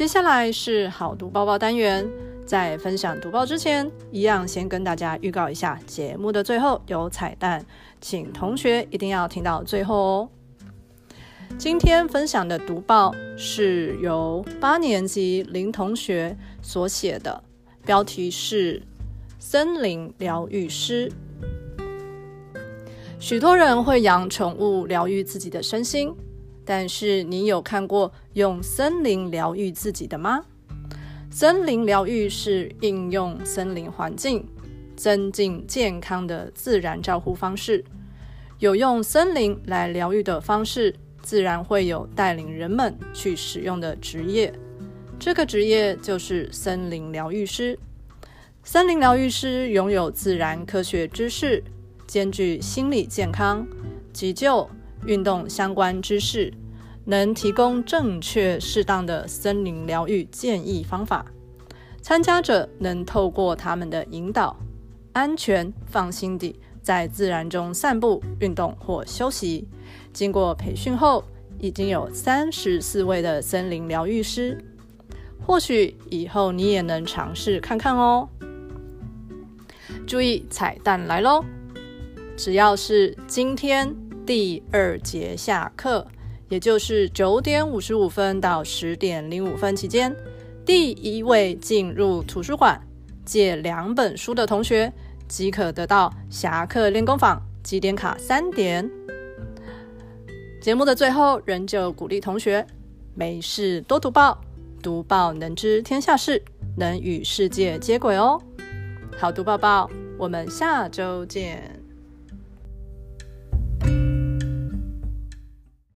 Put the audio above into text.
接下来是好读报报单元，在分享读报之前，一样先跟大家预告一下，节目的最后有彩蛋，请同学一定要听到最后哦。今天分享的读报是由八年级林同学所写的，标题是《森林疗愈师》。许多人会养宠物疗愈自己的身心，但是你有看过用森林疗愈自己的吗？森林疗愈是应用森林环境增进健康的自然照护方式，有用森林来疗愈的方式。自然会有带领人们去使用的职业，这个职业就是森林疗愈师。森林疗愈师拥有自然科学知识，兼具心理健康、急救、运动相关知识，能提供正确适当的森林疗愈建议方法。参加者能透过他们的引导，安全放心地在自然中散步、运动或休息。经过培训后，已经有三十四位的森林疗愈师。或许以后你也能尝试看看哦。注意，彩蛋来喽！只要是今天第二节下课，也就是九点五十五分到十点零五分期间，第一位进入图书馆借两本书的同学，即可得到侠客练功坊积点卡三点。节目的最后，仍旧鼓励同学没事多读报，读报能知天下事，能与世界接轨哦。好读报报，我们下周见。